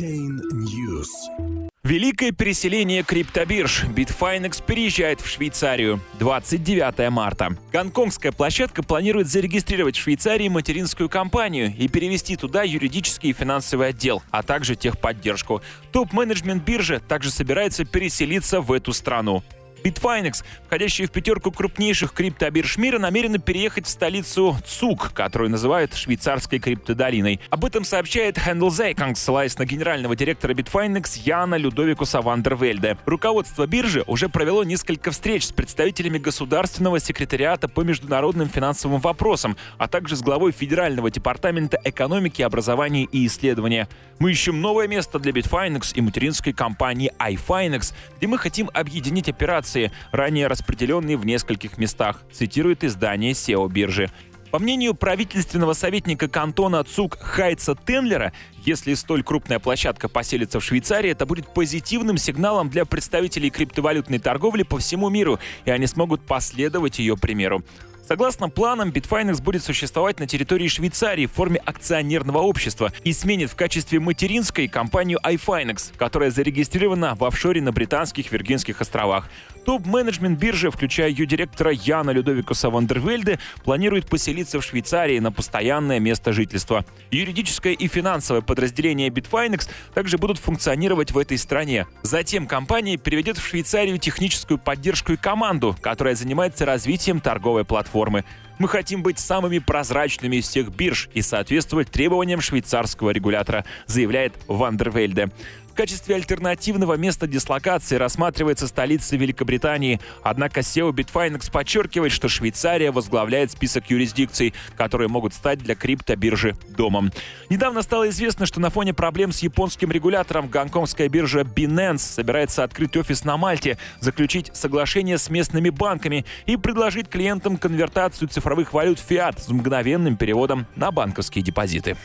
Chain News. Великое переселение криптобирж. Bitfinex переезжает в Швейцарию. 29 марта. Гонконгская площадка планирует зарегистрировать в Швейцарии материнскую компанию и перевести туда юридический и финансовый отдел, а также техподдержку. Топ-менеджмент биржи также собирается переселиться в эту страну. Bitfinex, входящая в пятерку крупнейших криптобирж мира, намерена переехать в столицу ЦУК, которую называют швейцарской криптодолиной. Об этом сообщает Handelseygang, ссылаясь на генерального директора Bitfinex Яна Людовикуса Вандервельде. Руководство биржи уже провело несколько встреч с представителями государственного секретариата по международным финансовым вопросам, а также с главой Федерального департамента экономики, образования и исследования. Мы ищем новое место для Bitfinex и материнской компании iFinex, где мы хотим объединить операции информации, ранее распределенные в нескольких местах, цитирует издание SEO биржи. По мнению правительственного советника кантона ЦУК Хайца Тенлера, если столь крупная площадка поселится в Швейцарии, это будет позитивным сигналом для представителей криптовалютной торговли по всему миру, и они смогут последовать ее примеру. Согласно планам, Bitfinex будет существовать на территории Швейцарии в форме акционерного общества и сменит в качестве материнской компанию iFinex, которая зарегистрирована в офшоре на британских Виргинских островах. Топ-менеджмент биржи, включая ее директора Яна Людовикуса Вандервельде, планирует поселиться в Швейцарии на постоянное место жительства. Юридическое и финансовое подразделение Bitfinex также будут функционировать в этой стране. Затем компания переведет в Швейцарию техническую поддержку и команду, которая занимается развитием торговой платформы. Мы хотим быть самыми прозрачными из всех бирж и соответствовать требованиям швейцарского регулятора, заявляет Вандервельде. Качестве альтернативного места дислокации рассматривается столица Великобритании. Однако SEO Bitfinex подчеркивает, что Швейцария возглавляет список юрисдикций, которые могут стать для криптобиржи домом. Недавно стало известно, что на фоне проблем с японским регулятором гонконгская биржа Binance собирается открыть офис на Мальте, заключить соглашение с местными банками и предложить клиентам конвертацию цифровых валют фиат с мгновенным переводом на банковские депозиты.